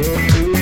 Olá,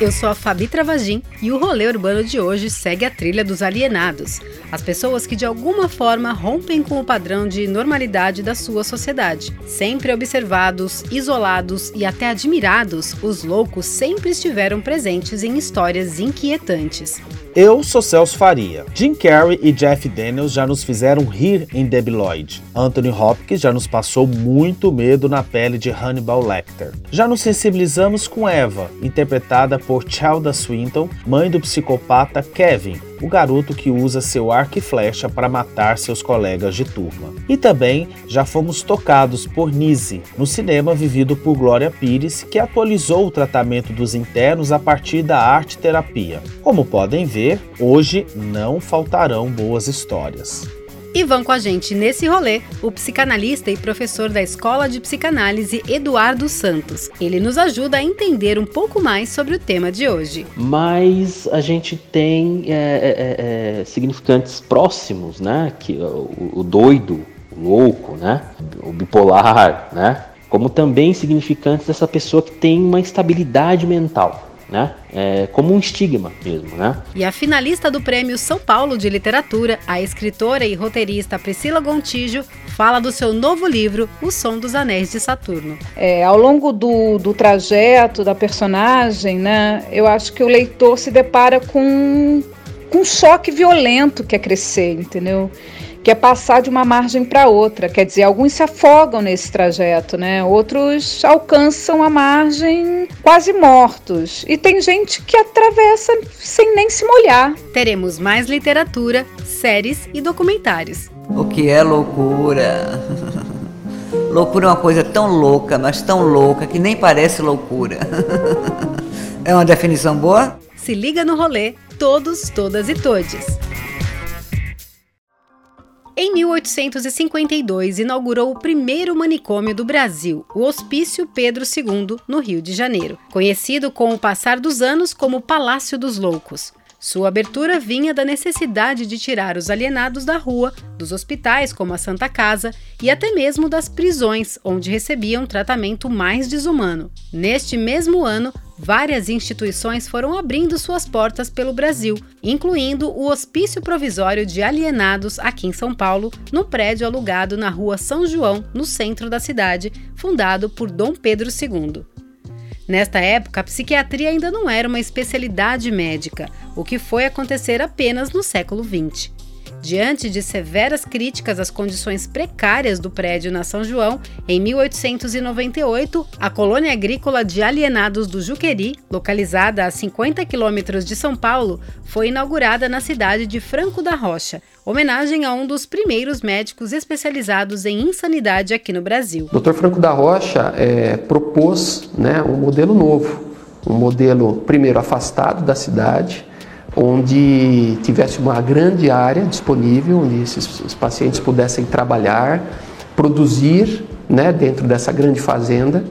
eu sou a Fabi Travagin e o rolê urbano de hoje segue a trilha dos alienados, as pessoas que de alguma forma rompem com o padrão de normalidade da sua sociedade. Sempre observados, isolados e até admirados, os loucos sempre estiveram presentes em histórias inquietantes. Eu sou Celso Faria. Jim Carrey e Jeff Daniels já nos fizeram rir em Debi Lloyd. Anthony Hopkins já nos passou muito medo na pele de Hannibal Lecter. Já nos sensibilizamos com Eva, interpretada por Chelda Swinton, mãe do psicopata Kevin, o garoto que usa seu arco e flecha para matar seus colegas de turma. E também já fomos tocados por Nise, no cinema vivido por Glória Pires, que atualizou o tratamento dos internos a partir da arte terapia. Como podem ver, hoje não faltarão boas histórias. E vão com a gente nesse rolê o psicanalista e professor da Escola de Psicanálise Eduardo Santos. Ele nos ajuda a entender um pouco mais sobre o tema de hoje. Mas a gente tem é, é, é, é significantes próximos, né? Que o, o doido, o louco, né? O bipolar, né? Como também significantes dessa pessoa que tem uma instabilidade mental né? É, como um estigma mesmo, né? E a finalista do Prêmio São Paulo de Literatura, a escritora e roteirista Priscila Gontijo, fala do seu novo livro, O Som dos Anéis de Saturno. É, ao longo do, do trajeto da personagem, né, eu acho que o leitor se depara com, com um choque violento que é crescer, entendeu? Que é passar de uma margem para outra. Quer dizer, alguns se afogam nesse trajeto, né? Outros alcançam a margem quase mortos. E tem gente que atravessa sem nem se molhar. Teremos mais literatura, séries e documentários. O que é loucura? loucura é uma coisa tão louca, mas tão louca que nem parece loucura. é uma definição boa? Se liga no rolê, todos, todas e todes. Em 1852, inaugurou o primeiro manicômio do Brasil, o Hospício Pedro II, no Rio de Janeiro, conhecido com o passar dos anos como Palácio dos Loucos. Sua abertura vinha da necessidade de tirar os alienados da rua, dos hospitais como a Santa Casa e até mesmo das prisões, onde recebiam tratamento mais desumano. Neste mesmo ano, várias instituições foram abrindo suas portas pelo Brasil, incluindo o Hospício Provisório de Alienados aqui em São Paulo, no prédio alugado na Rua São João, no centro da cidade, fundado por Dom Pedro II. Nesta época, a psiquiatria ainda não era uma especialidade médica, o que foi acontecer apenas no século XX. Diante de severas críticas às condições precárias do prédio na São João, em 1898, a colônia agrícola de alienados do Juqueri, localizada a 50 quilômetros de São Paulo, foi inaugurada na cidade de Franco da Rocha, homenagem a um dos primeiros médicos especializados em insanidade aqui no Brasil. Dr. Franco da Rocha é, propôs né, um modelo novo, um modelo primeiro afastado da cidade, onde tivesse uma grande área disponível, onde esses pacientes pudessem trabalhar, produzir né, dentro dessa grande fazenda.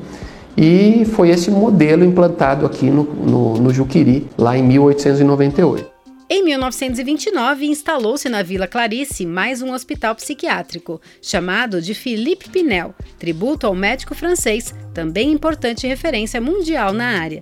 E foi esse modelo implantado aqui no, no, no Juquiri, lá em 1898. Em 1929, instalou-se na Vila Clarice mais um hospital psiquiátrico, chamado de Philippe Pinel, tributo ao médico francês, também importante referência mundial na área.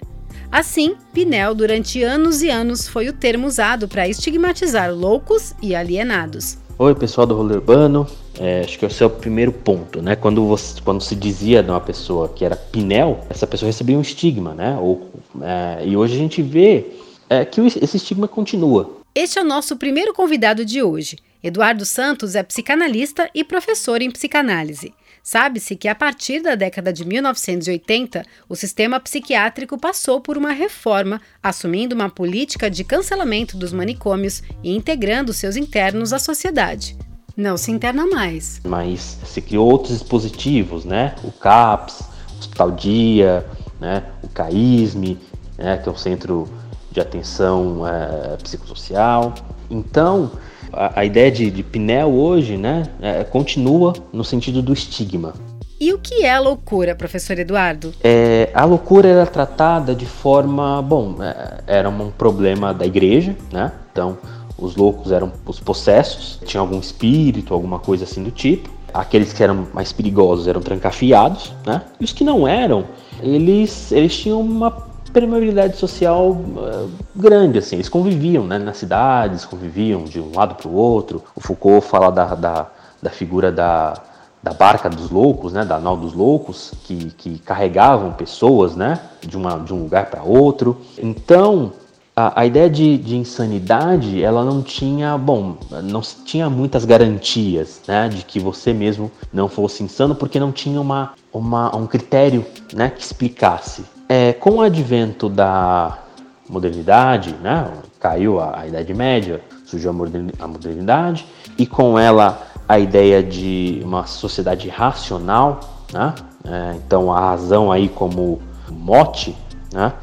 Assim, Pinel, durante anos e anos, foi o termo usado para estigmatizar loucos e alienados. Oi, pessoal do rolê urbano. É, acho que esse é o primeiro ponto, né? Quando, você, quando se dizia de uma pessoa que era Pinel, essa pessoa recebia um estigma, né? Ou, é, e hoje a gente vê é, que esse estigma continua. Este é o nosso primeiro convidado de hoje. Eduardo Santos é psicanalista e professor em psicanálise. Sabe-se que a partir da década de 1980, o sistema psiquiátrico passou por uma reforma, assumindo uma política de cancelamento dos manicômios e integrando seus internos à sociedade. Não se interna mais. Mas se criou outros dispositivos, né? O CAPS, o Hospital Dia, né? o CAISME, né? que é o Centro de Atenção é, Psicossocial. Então, a, a ideia de, de Pinel hoje, né, é, continua no sentido do estigma. E o que é a loucura, professor Eduardo? É, a loucura era tratada de forma. Bom, é, era um problema da igreja, né? Então, os loucos eram os possessos, tinha algum espírito, alguma coisa assim do tipo. Aqueles que eram mais perigosos eram trancafiados, né? E os que não eram, eles, eles tinham uma permeabilidade social uh, grande, assim. Eles conviviam né, nas cidades, conviviam de um lado para o outro. O Foucault fala da, da, da figura da, da barca dos loucos, né, da nau dos loucos, que, que carregavam pessoas, né, de, uma, de um lugar para outro. Então, a, a ideia de, de, insanidade, ela não tinha, bom, não tinha muitas garantias, né, de que você mesmo não fosse insano, porque não tinha uma, uma um critério, né, que explicasse. É, com o advento da modernidade, né, caiu a, a Idade Média, surgiu a modernidade e com ela a ideia de uma sociedade racional, né? É, então a razão aí como mote, né?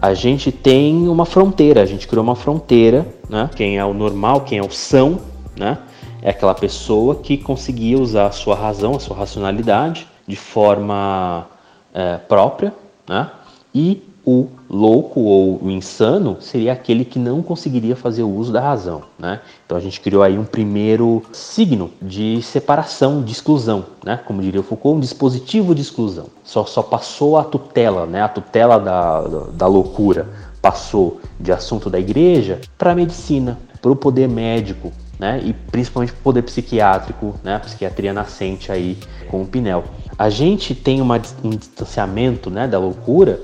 A gente tem uma fronteira, a gente criou uma fronteira, né? Quem é o normal, quem é o são, né? É aquela pessoa que conseguia usar a sua razão, a sua racionalidade de forma é, própria, né? E o louco ou o insano seria aquele que não conseguiria fazer o uso da razão, né? Então a gente criou aí um primeiro signo de separação, de exclusão, né? Como diria o Foucault, um dispositivo de exclusão. Só, só passou a tutela, né? A tutela da, da loucura passou de assunto da igreja para a medicina, para o poder médico, né? E principalmente para o poder psiquiátrico, né? A psiquiatria nascente aí com o Pinel. A gente tem uma, um distanciamento, né? Da loucura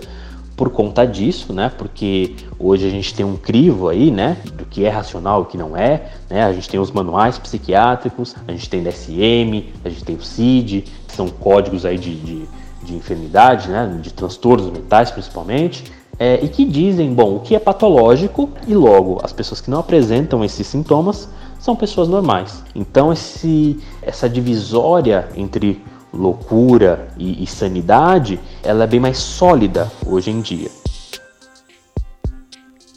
por conta disso, né? Porque hoje a gente tem um crivo aí, né? Do que é racional e o que não é, né? A gente tem os manuais psiquiátricos, a gente tem DSM, a gente tem o CID, que são códigos aí de, de, de enfermidade, né? De transtornos mentais principalmente. É, e que dizem, bom, o que é patológico e logo as pessoas que não apresentam esses sintomas são pessoas normais. Então esse, essa divisória entre loucura e, e sanidade, ela é bem mais sólida hoje em dia.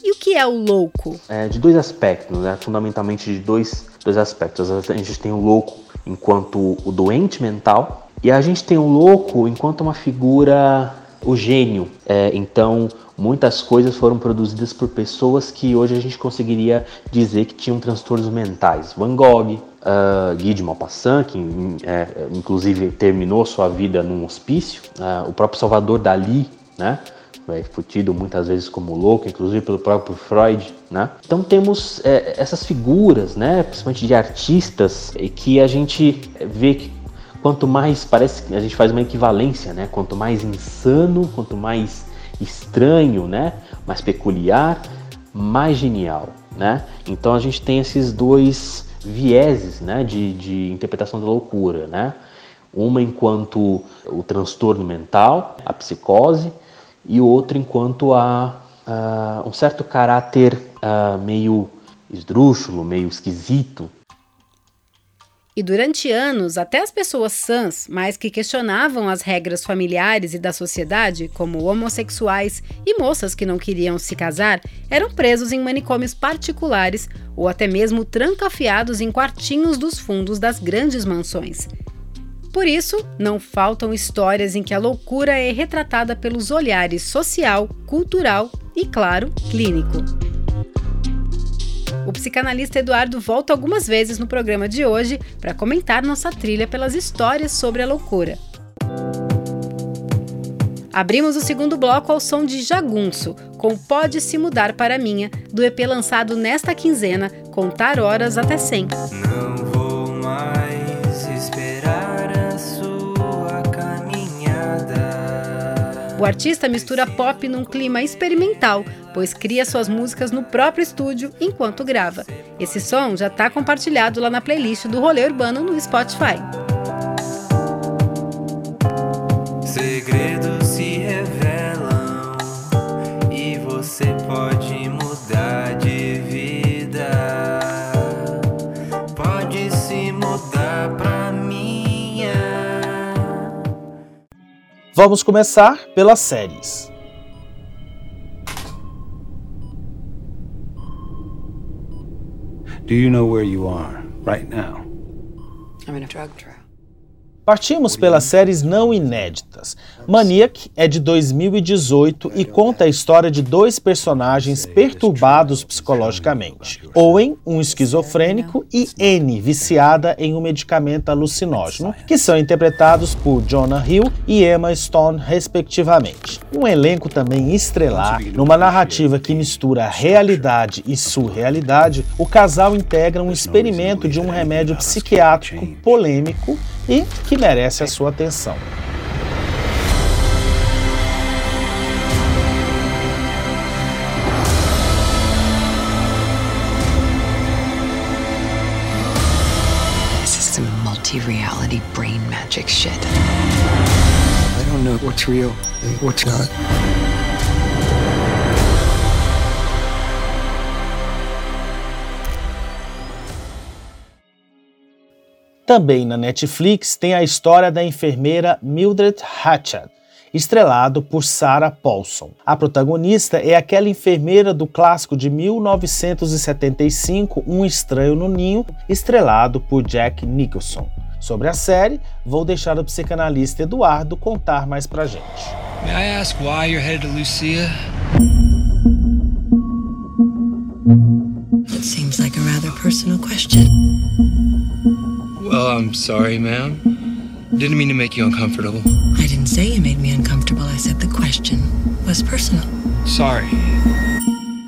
E o que é o louco? É, de dois aspectos, né? fundamentalmente de dois, dois aspectos. A gente tem o louco enquanto o doente mental e a gente tem o louco enquanto uma figura, o gênio. É, então, muitas coisas foram produzidas por pessoas que hoje a gente conseguiria dizer que tinham transtornos mentais. Van Gogh, uh, Guy de Maupassant, que é, inclusive terminou sua vida num hospício, uh, o próprio Salvador Dali, né? É, foi tido muitas vezes como louco, inclusive pelo próprio Freud, né? Então temos é, essas figuras, né, principalmente de artistas, que a gente vê que quanto mais parece que a gente faz uma equivalência, né? Quanto mais insano, quanto mais estranho, né, mais peculiar, mais genial, né? Então a gente tem esses dois vieses né, de, de interpretação da loucura. Né? Uma enquanto o transtorno mental, a psicose, e outra enquanto a, a um certo caráter a, meio esdrúxulo, meio esquisito e durante anos, até as pessoas sãs, mas que questionavam as regras familiares e da sociedade, como homossexuais e moças que não queriam se casar, eram presos em manicômios particulares ou até mesmo trancafiados em quartinhos dos fundos das grandes mansões. Por isso, não faltam histórias em que a loucura é retratada pelos olhares social, cultural e, claro, clínico. Psicanalista Eduardo volta algumas vezes no programa de hoje para comentar nossa trilha pelas histórias sobre a loucura. Abrimos o segundo bloco ao som de Jagunço, com Pode Se Mudar Para Minha, do EP lançado nesta quinzena, Contar Horas Até 100. Não O artista mistura pop num clima experimental, pois cria suas músicas no próprio estúdio enquanto grava. Esse som já está compartilhado lá na playlist do Rolê Urbano no Spotify. Segredos se revelam e você pode Vamos começar pelas séries. Do you know where you are right now? I'm in a drug trial. Partimos pelas séries não inéditas. Maniac é de 2018 e conta a história de dois personagens perturbados psicologicamente: Owen, um esquizofrênico, e Anne, viciada em um medicamento alucinógeno, que são interpretados por Jonah Hill e Emma Stone, respectivamente. Um elenco também estrelar, numa narrativa que mistura realidade e surrealidade, o casal integra um experimento de um remédio psiquiátrico polêmico e que merece a sua atenção. Some multi-reality brain magic shit. I don't know what's real and what's not. Também na Netflix tem a história da enfermeira Mildred Hatchet, estrelado por Sarah Paulson. A protagonista é aquela enfermeira do clássico de 1975, Um Estranho no Ninho, estrelado por Jack Nicholson. Sobre a série, vou deixar o psicanalista Eduardo contar mais pra gente. May I ask why you're headed to Lucia? It seems like a rather personal question. Well, I'm sorry, ma'am. Didn't mean to make you uncomfortable. I didn't say you made me uncomfortable. I said the question was personal. Sorry.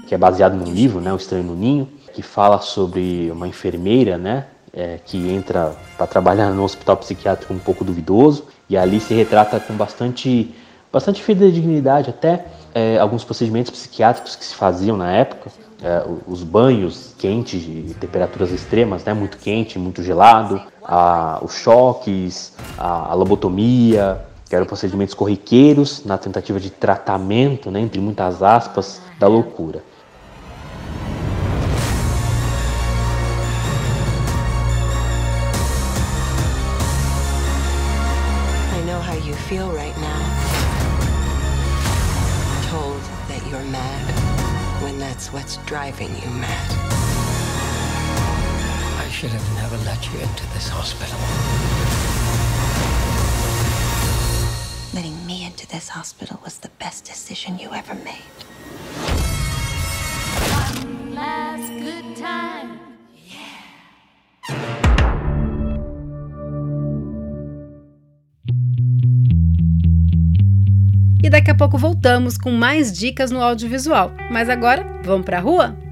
que é baseado num livro, né, O Estranho no Ninho, que fala sobre uma enfermeira, né, é, que entra para trabalhar no hospital psiquiátrico um pouco duvidoso e ali se retrata com bastante, bastante fidedignidade até é, alguns procedimentos psiquiátricos que se faziam na época, é, os banhos quentes de temperaturas extremas, né, muito quente, muito gelado, a, os choques, a, a lobotomia, que eram procedimentos corriqueiros na tentativa de tratamento, né, entre muitas aspas, da loucura. Driving you mad. I should have never let you into this hospital. Letting me into this hospital was the best decision you ever made. last good time. E daqui a pouco voltamos com mais dicas no audiovisual. Mas agora, vamos para a rua?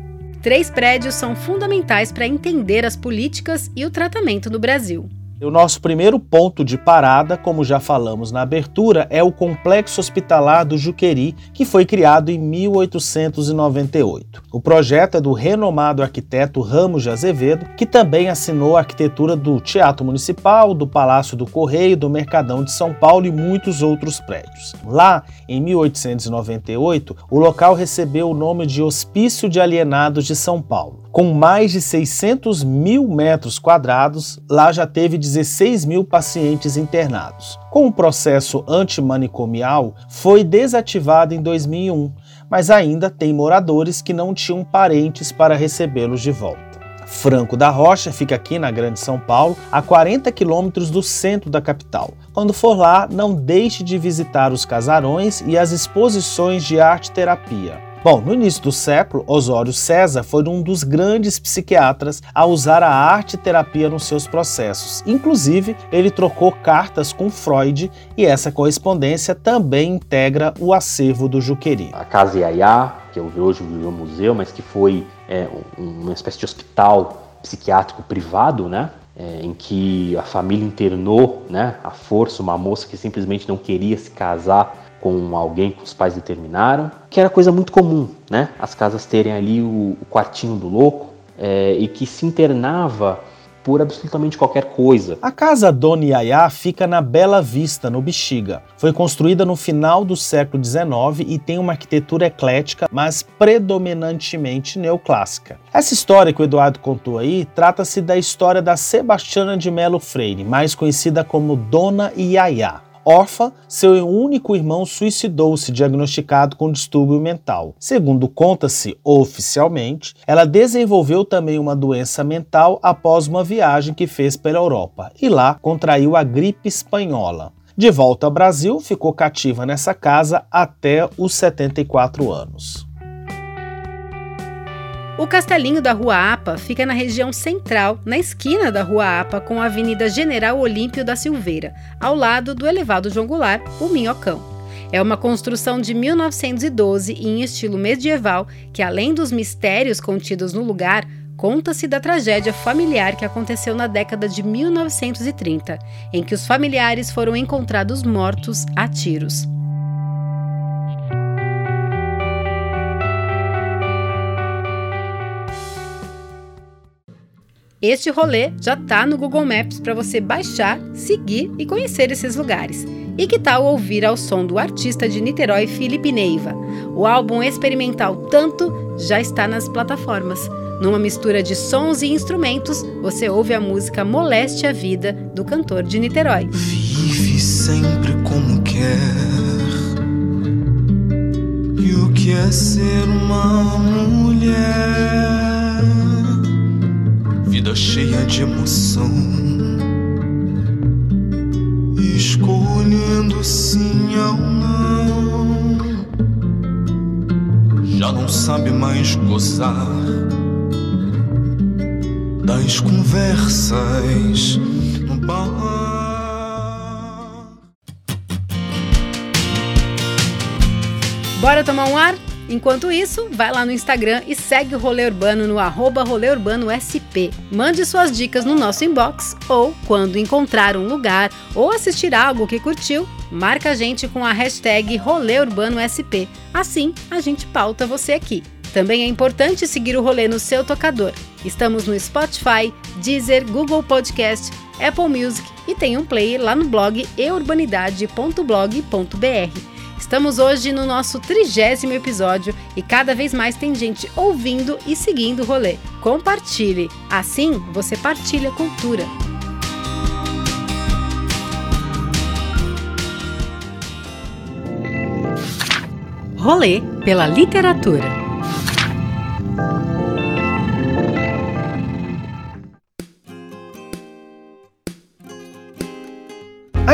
Três prédios são fundamentais para entender as políticas e o tratamento no Brasil. O nosso primeiro ponto de parada, como já falamos na abertura, é o Complexo Hospitalar do Juqueri, que foi criado em 1898. O projeto é do renomado arquiteto Ramos de Azevedo, que também assinou a arquitetura do Teatro Municipal, do Palácio do Correio, do Mercadão de São Paulo e muitos outros prédios. Lá, em 1898, o local recebeu o nome de Hospício de Alienados de São Paulo. Com mais de 600 mil metros quadrados, lá já teve 16 mil pacientes internados. Com o processo antimanicomial, foi desativado em 2001, mas ainda tem moradores que não tinham parentes para recebê-los de volta. Franco da Rocha fica aqui na Grande São Paulo, a 40 quilômetros do centro da capital. Quando for lá, não deixe de visitar os casarões e as exposições de arte-terapia. Bom, no início do século, Osório César foi um dos grandes psiquiatras a usar a arte-terapia nos seus processos. Inclusive, ele trocou cartas com Freud e essa correspondência também integra o acervo do Juqueri. A Casa Iaiá, que hoje virou museu, mas que foi é, uma espécie de hospital psiquiátrico privado, né? É, em que a família internou, né, à força, uma moça que simplesmente não queria se casar com alguém que os pais determinaram, que era coisa muito comum, né? As casas terem ali o, o quartinho do louco é, e que se internava por absolutamente qualquer coisa. A casa Dona Yaya fica na Bela Vista, no Bexiga. Foi construída no final do século XIX e tem uma arquitetura eclética, mas predominantemente neoclássica. Essa história que o Eduardo contou aí trata-se da história da Sebastiana de Melo Freire, mais conhecida como Dona Yaya. Órfã, seu único irmão suicidou-se diagnosticado com distúrbio mental. Segundo conta-se oficialmente, ela desenvolveu também uma doença mental após uma viagem que fez pela Europa e lá contraiu a gripe espanhola. De volta ao Brasil, ficou cativa nessa casa até os 74 anos. O Castelinho da Rua Apa fica na região central, na esquina da Rua Apa com a Avenida General Olímpio da Silveira, ao lado do elevado João Goulart, o Minhocão. É uma construção de 1912 em estilo medieval que, além dos mistérios contidos no lugar, conta-se da tragédia familiar que aconteceu na década de 1930, em que os familiares foram encontrados mortos a tiros. Este rolê já está no Google Maps para você baixar, seguir e conhecer esses lugares. E que tal ouvir ao som do artista de Niterói, Felipe Neiva? O álbum experimental Tanto já está nas plataformas. Numa mistura de sons e instrumentos, você ouve a música Moleste a Vida do cantor de Niterói. Vive sempre como quer. E o que é ser uma mulher? Vida cheia de emoção, escolhendo sim ou não. Já não sabe mais gozar das conversas no bar. Bora tomar um ar? Enquanto isso, vai lá no Instagram e segue o Rolê Urbano no arroba Rolê Urbano SP. Mande suas dicas no nosso inbox ou, quando encontrar um lugar ou assistir algo que curtiu, marca a gente com a hashtag Rolê Urbano SP. Assim, a gente pauta você aqui. Também é importante seguir o rolê no seu tocador. Estamos no Spotify, Deezer, Google Podcast, Apple Music e tem um player lá no blog eurbanidade.blog.br. Estamos hoje no nosso trigésimo episódio e cada vez mais tem gente ouvindo e seguindo o rolê. Compartilhe, assim você partilha cultura. Rolê pela literatura.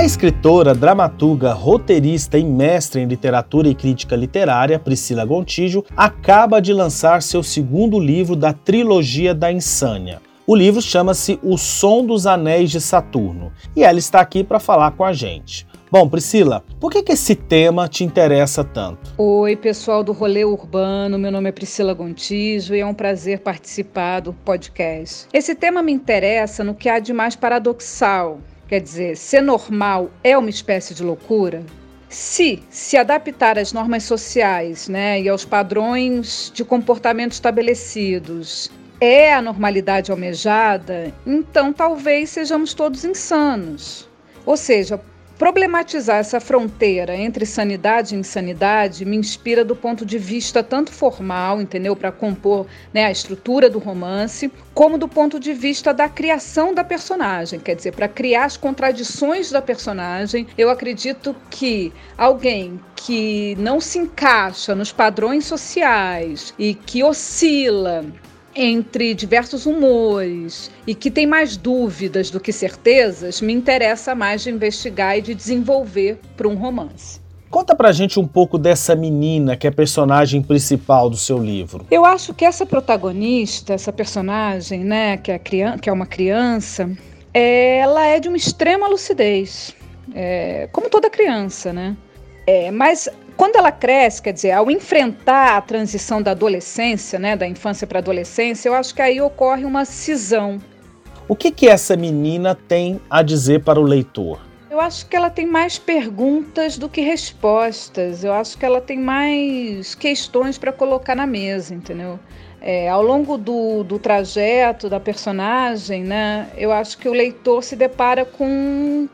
A escritora, dramaturga, roteirista e mestre em literatura e crítica literária, Priscila Gontijo, acaba de lançar seu segundo livro da trilogia da Insânia. O livro chama-se O Som dos Anéis de Saturno e ela está aqui para falar com a gente. Bom, Priscila, por que, que esse tema te interessa tanto? Oi, pessoal do Rolê Urbano, meu nome é Priscila Gontijo e é um prazer participar do podcast. Esse tema me interessa no que há de mais paradoxal Quer dizer, ser normal é uma espécie de loucura? Se se adaptar às normas sociais né, e aos padrões de comportamento estabelecidos é a normalidade almejada, então talvez sejamos todos insanos. Ou seja, Problematizar essa fronteira entre sanidade e insanidade me inspira do ponto de vista tanto formal, entendeu, para compor né, a estrutura do romance, como do ponto de vista da criação da personagem, quer dizer, para criar as contradições da personagem. Eu acredito que alguém que não se encaixa nos padrões sociais e que oscila entre diversos humores e que tem mais dúvidas do que certezas, me interessa mais de investigar e de desenvolver para um romance. Conta pra gente um pouco dessa menina que é a personagem principal do seu livro. Eu acho que essa protagonista, essa personagem, né, que é, criança, que é uma criança, ela é de uma extrema lucidez, é, como toda criança, né? É, mas quando ela cresce, quer dizer, ao enfrentar a transição da adolescência, né, da infância para a adolescência, eu acho que aí ocorre uma cisão. O que, que essa menina tem a dizer para o leitor? Eu acho que ela tem mais perguntas do que respostas. Eu acho que ela tem mais questões para colocar na mesa, entendeu? É, ao longo do, do trajeto da personagem, né, eu acho que o leitor se depara com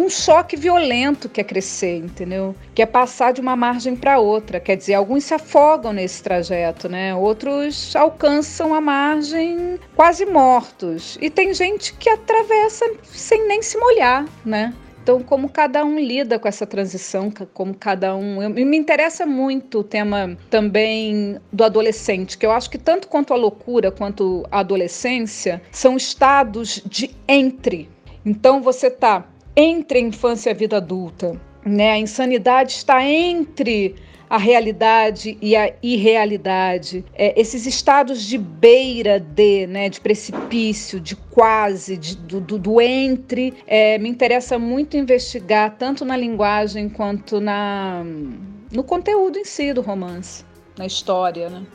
com um choque violento que é crescer, entendeu? Que é passar de uma margem para outra. Quer dizer, alguns se afogam nesse trajeto, né? Outros alcançam a margem quase mortos. E tem gente que atravessa sem nem se molhar, né? Então, como cada um lida com essa transição, como cada um. Eu, me interessa muito o tema também do adolescente, que eu acho que tanto quanto a loucura quanto a adolescência são estados de entre. Então, você está entre a infância e a vida adulta. Né? A insanidade está entre a realidade e a irrealidade, é, esses estados de beira de, né, de precipício, de quase, de, do, do, do, entre, é, me interessa muito investigar tanto na linguagem quanto na, no conteúdo em si do romance, na história, né?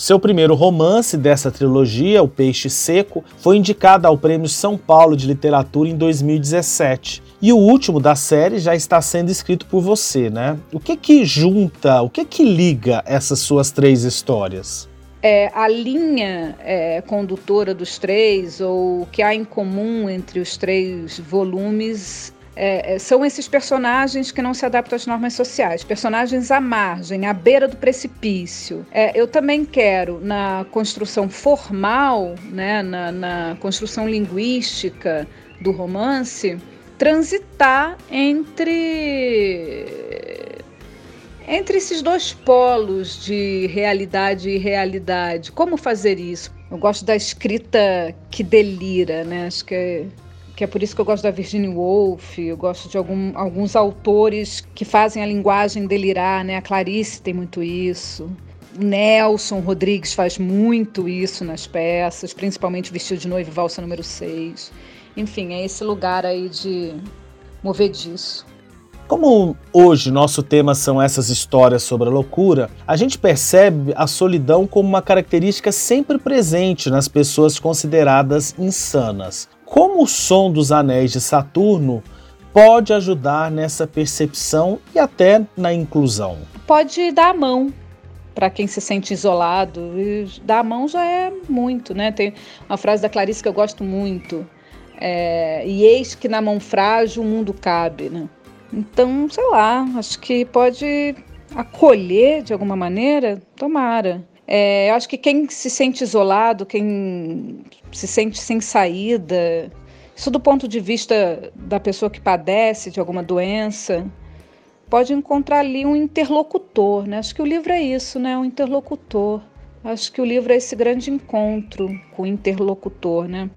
Seu primeiro romance dessa trilogia, O Peixe Seco, foi indicado ao Prêmio São Paulo de Literatura em 2017. E o último da série já está sendo escrito por você, né? O que que junta, o que que liga essas suas três histórias? É, a linha é, condutora dos três, ou o que há em comum entre os três volumes, é, é, são esses personagens que não se adaptam às normas sociais, personagens à margem, à beira do precipício. É, eu também quero, na construção formal, né, na, na construção linguística do romance, transitar entre entre esses dois polos de realidade e realidade. Como fazer isso? Eu gosto da escrita que delira, né? Acho que é que é por isso que eu gosto da Virginia Woolf, eu gosto de algum, alguns autores que fazem a linguagem delirar, né? A Clarice tem muito isso. Nelson Rodrigues faz muito isso nas peças, principalmente Vestido de Noivo Valsa número 6. Enfim, é esse lugar aí de mover disso. Como hoje nosso tema são essas histórias sobre a loucura, a gente percebe a solidão como uma característica sempre presente nas pessoas consideradas insanas. Como o som dos anéis de Saturno pode ajudar nessa percepção e até na inclusão? Pode dar a mão para quem se sente isolado. E dar a mão já é muito, né? Tem uma frase da Clarice que eu gosto muito. É, e eis que na mão frágil o mundo cabe, né? Então, sei lá, acho que pode acolher de alguma maneira, tomara. É, eu acho que quem se sente isolado, quem se sente sem saída, isso do ponto de vista da pessoa que padece de alguma doença, pode encontrar ali um interlocutor, né? Acho que o livro é isso, né? Um interlocutor. Acho que o livro é esse grande encontro com o interlocutor, né?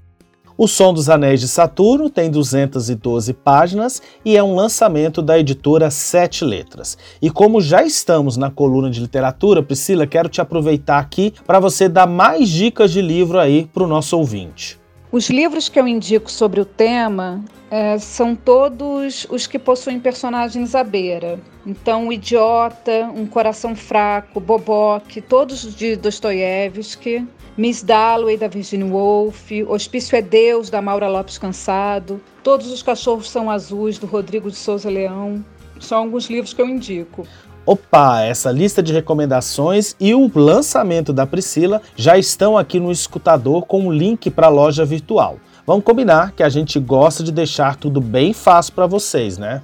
O Som dos Anéis de Saturno tem 212 páginas e é um lançamento da editora Sete Letras. E como já estamos na coluna de literatura, Priscila, quero te aproveitar aqui para você dar mais dicas de livro aí para o nosso ouvinte. Os livros que eu indico sobre o tema é, são todos os que possuem personagens à beira. Então, O Idiota, Um Coração Fraco, Bobok, todos de Dostoiévski Miss Dalloway, da Virginia Woolf, Hospício é Deus, da Maura Lopes Cansado, Todos os Cachorros São Azuis, do Rodrigo de Souza Leão. São alguns livros que eu indico. Opa, essa lista de recomendações e o lançamento da Priscila já estão aqui no escutador com um link para a loja virtual. Vamos combinar que a gente gosta de deixar tudo bem fácil para vocês, né?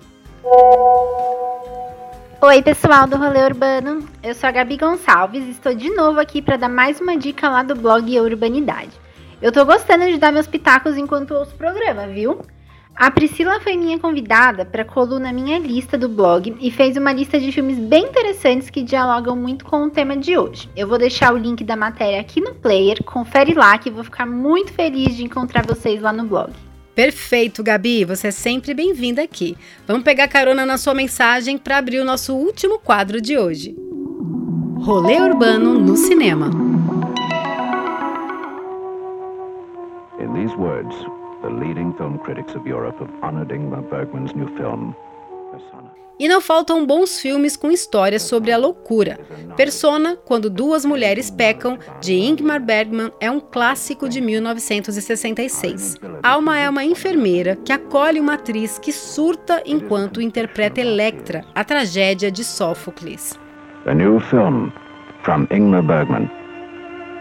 Oi, pessoal do Rolê Urbano. Eu sou a Gabi Gonçalves e estou de novo aqui para dar mais uma dica lá do blog Urbanidade. Eu tô gostando de dar meus pitacos enquanto ouço o programa, viu? A Priscila foi minha convidada para a coluna Minha Lista do blog e fez uma lista de filmes bem interessantes que dialogam muito com o tema de hoje. Eu vou deixar o link da matéria aqui no player, confere lá que vou ficar muito feliz de encontrar vocês lá no blog. Perfeito, Gabi. Você é sempre bem-vinda aqui. Vamos pegar carona na sua mensagem para abrir o nosso último quadro de hoje. Rolê Urbano no Cinema. In these words, the leading film critics of Europe have honored Ingmar Bergman's new film, Persona. E não faltam bons filmes com histórias sobre a loucura. Persona, Quando Duas Mulheres Pecam, de Ingmar Bergman, é um clássico de 1966. Alma é uma enfermeira que acolhe uma atriz que surta enquanto interpreta Electra, a tragédia de Sófocles. A new film from Ingmar Bergman,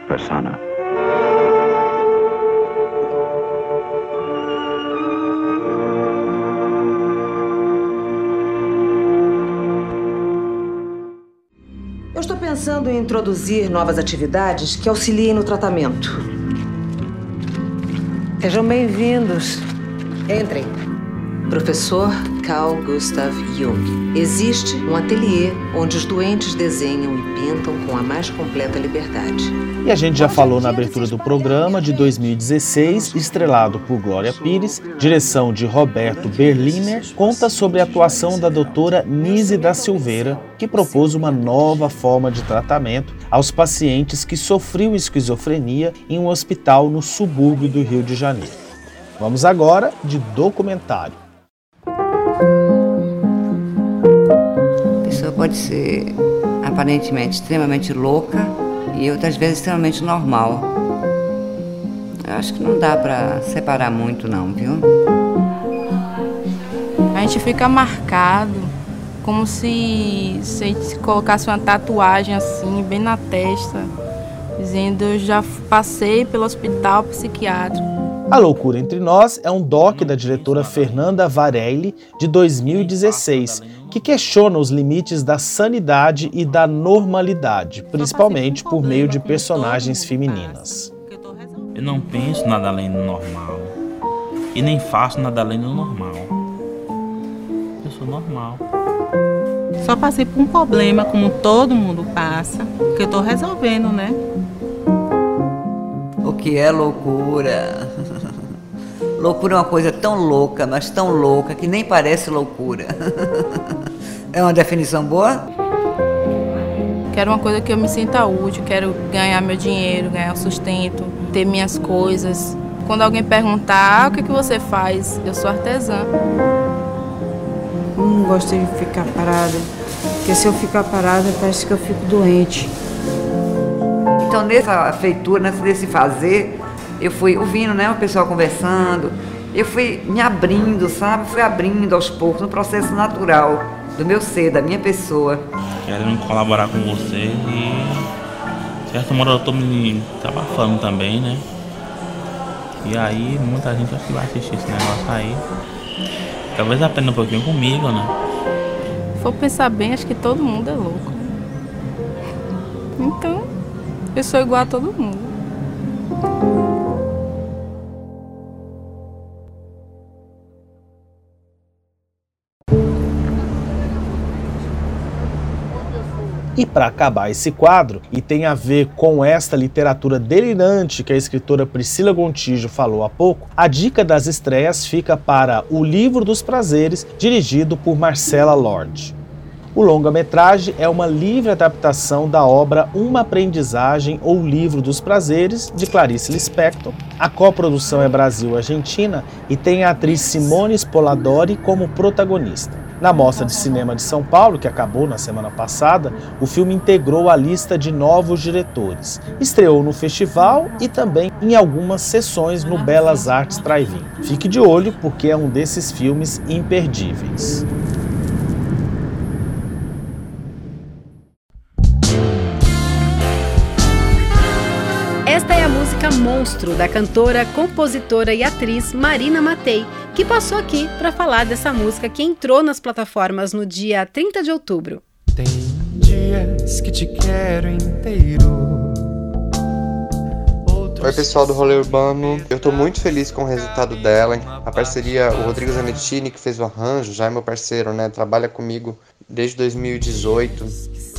Persona. Pensando em introduzir novas atividades que auxiliem no tratamento. Sejam bem-vindos. Entrem. Professor Carl Gustav Jung. Existe um ateliê onde os doentes desenham e pintam com a mais completa liberdade. E a gente já falou na abertura do programa de 2016, estrelado por Glória Pires, direção de Roberto Berliner, conta sobre a atuação da doutora Nise da Silveira, que propôs uma nova forma de tratamento aos pacientes que sofriam esquizofrenia em um hospital no subúrbio do Rio de Janeiro. Vamos agora de documentário. Pode ser aparentemente extremamente louca e outras vezes extremamente normal. Eu acho que não dá para separar muito não, viu? A gente fica marcado como se, se colocasse uma tatuagem assim, bem na testa, dizendo eu já passei pelo hospital psiquiátrico. A Loucura Entre Nós é um doc da diretora Fernanda Varelli, de 2016, que questiona os limites da sanidade e da normalidade, principalmente por meio de personagens femininas. Eu não penso nada além do normal. E nem faço nada além do normal. Eu sou normal. Só passei por um problema, como todo mundo passa, que eu tô resolvendo, né? O que é loucura? Loucura é uma coisa tão louca, mas tão louca que nem parece loucura. é uma definição boa? Quero uma coisa que eu me sinta útil, quero ganhar meu dinheiro, ganhar o sustento, ter minhas coisas. Quando alguém perguntar ah, o que, que você faz, eu sou artesã. Não gosto de ficar parada, porque se eu ficar parada parece que eu fico doente. Então nessa feitura, nesse fazer, eu fui ouvindo, né, o pessoal conversando, eu fui me abrindo, sabe? Fui abrindo aos poucos, no processo natural do meu ser, da minha pessoa. Querendo colaborar com você e, de certo modo, eu tô me abafando também, né? E aí, muita gente acho que vai assistir esse negócio aí. Talvez aprenda um pouquinho comigo, né? Se for pensar bem, acho que todo mundo é louco. Então, eu sou igual a todo mundo. E para acabar esse quadro, e tem a ver com esta literatura delirante que a escritora Priscila Gontijo falou há pouco, a dica das estreias fica para O Livro dos Prazeres, dirigido por Marcela Lorde. O longa-metragem é uma livre adaptação da obra Uma Aprendizagem ou Livro dos Prazeres, de Clarice Lispector. A coprodução é Brasil-Argentina e tem a atriz Simone Spoladori como protagonista. Na Mostra de Cinema de São Paulo, que acabou na semana passada, o filme integrou a lista de novos diretores. Estreou no festival e também em algumas sessões no Belas Artes Drive-In. Fique de olho porque é um desses filmes imperdíveis. Monstro da cantora, compositora e atriz Marina Matei, que passou aqui para falar dessa música que entrou nas plataformas no dia 30 de outubro. Tem dias que te quero inteiro. Oi pessoal do Rolê Urbano, eu tô muito feliz com o resultado dela. A parceria, o Rodrigo Zanettini que fez o arranjo, já é meu parceiro, né? Trabalha comigo desde 2018.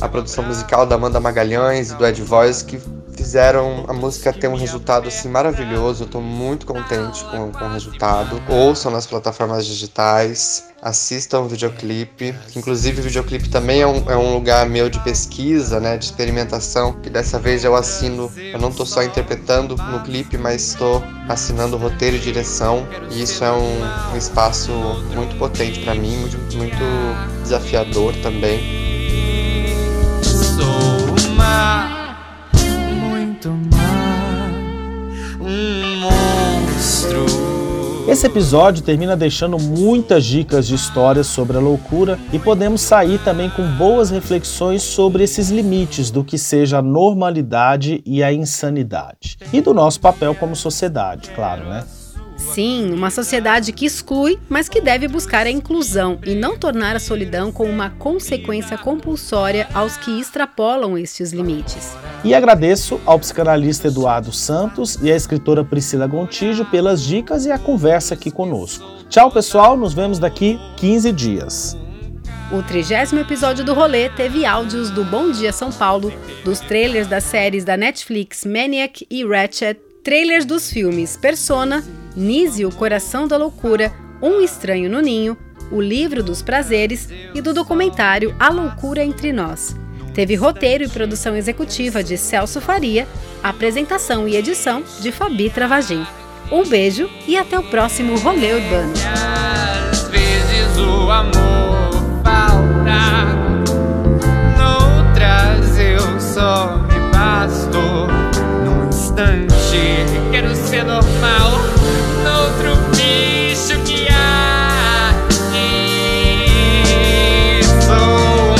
A produção musical da Amanda Magalhães e do Ed Voice que fizeram a música ter um resultado assim maravilhoso. Eu tô muito contente com, com o resultado. Ouçam nas plataformas digitais, assistam o videoclipe. Inclusive o videoclipe também é um, é um lugar meu de pesquisa, né, de experimentação, que dessa vez eu assino, eu não tô só interpretando no clipe, mas estou assinando roteiro e direção. E isso é um, um espaço muito potente para mim, muito, muito desafiador também. Sou uma, Esse episódio termina deixando muitas dicas de histórias sobre a loucura e podemos sair também com boas reflexões sobre esses limites do que seja a normalidade e a insanidade. E do nosso papel como sociedade, claro, né? Sim, uma sociedade que exclui, mas que deve buscar a inclusão e não tornar a solidão como uma consequência compulsória aos que extrapolam estes limites. E agradeço ao psicanalista Eduardo Santos e à escritora Priscila Gontijo pelas dicas e a conversa aqui conosco. Tchau, pessoal, nos vemos daqui 15 dias. O trigésimo episódio do Rolê teve áudios do Bom Dia São Paulo, dos trailers das séries da Netflix Maniac e Ratchet, trailers dos filmes Persona, Nise, o Coração da Loucura, Um Estranho no Ninho, O Livro dos Prazeres e do documentário A Loucura Entre Nós. Teve roteiro e produção executiva de Celso Faria, apresentação e edição de Fabi Travagin. Um beijo e até o próximo Rolê Urbano. Às vezes o amor falta, noutras eu só me basto. Num instante quero ser normal, noutro bicho que há. Sou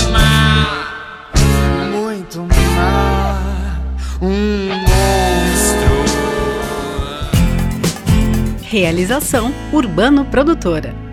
muito um monstro. Realização Urbano Produtora.